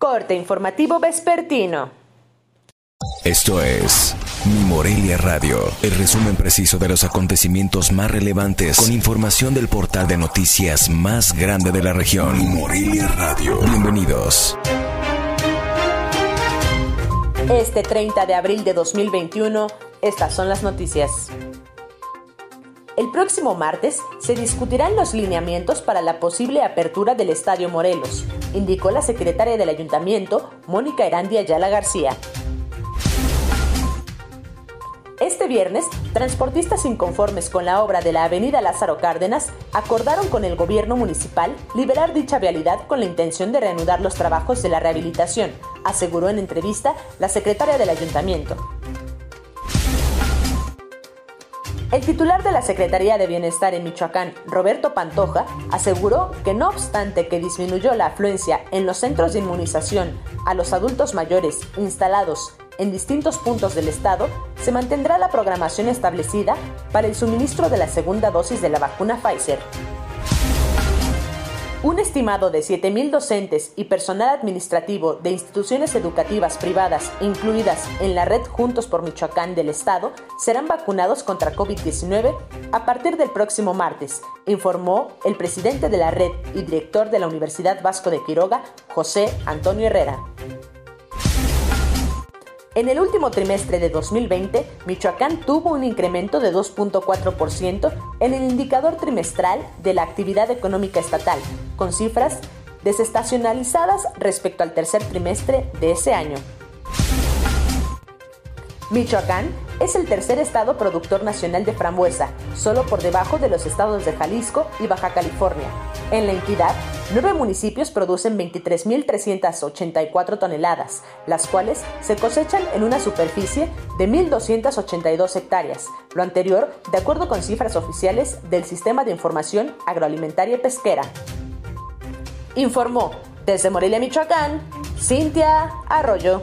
Corte informativo vespertino. Esto es Mi Morelia Radio, el resumen preciso de los acontecimientos más relevantes con información del portal de noticias más grande de la región. Mi Morelia Radio. Bienvenidos. Este 30 de abril de 2021, estas son las noticias. El próximo martes se discutirán los lineamientos para la posible apertura del Estadio Morelos, indicó la secretaria del ayuntamiento, Mónica Erandia Ayala García. Este viernes, transportistas inconformes con la obra de la avenida Lázaro Cárdenas acordaron con el gobierno municipal liberar dicha vialidad con la intención de reanudar los trabajos de la rehabilitación, aseguró en entrevista la secretaria del ayuntamiento. El titular de la Secretaría de Bienestar en Michoacán, Roberto Pantoja, aseguró que no obstante que disminuyó la afluencia en los centros de inmunización a los adultos mayores instalados en distintos puntos del estado, se mantendrá la programación establecida para el suministro de la segunda dosis de la vacuna Pfizer. Un estimado de 7.000 docentes y personal administrativo de instituciones educativas privadas incluidas en la red Juntos por Michoacán del Estado serán vacunados contra COVID-19 a partir del próximo martes, informó el presidente de la red y director de la Universidad Vasco de Quiroga, José Antonio Herrera. En el último trimestre de 2020, Michoacán tuvo un incremento de 2.4% en el indicador trimestral de la actividad económica estatal, con cifras desestacionalizadas respecto al tercer trimestre de ese año. Michoacán es el tercer estado productor nacional de frambuesa, solo por debajo de los estados de Jalisco y Baja California. En la entidad, nueve municipios producen 23.384 toneladas, las cuales se cosechan en una superficie de 1.282 hectáreas, lo anterior de acuerdo con cifras oficiales del Sistema de Información Agroalimentaria y Pesquera. Informó desde Morelia, Michoacán, Cintia Arroyo.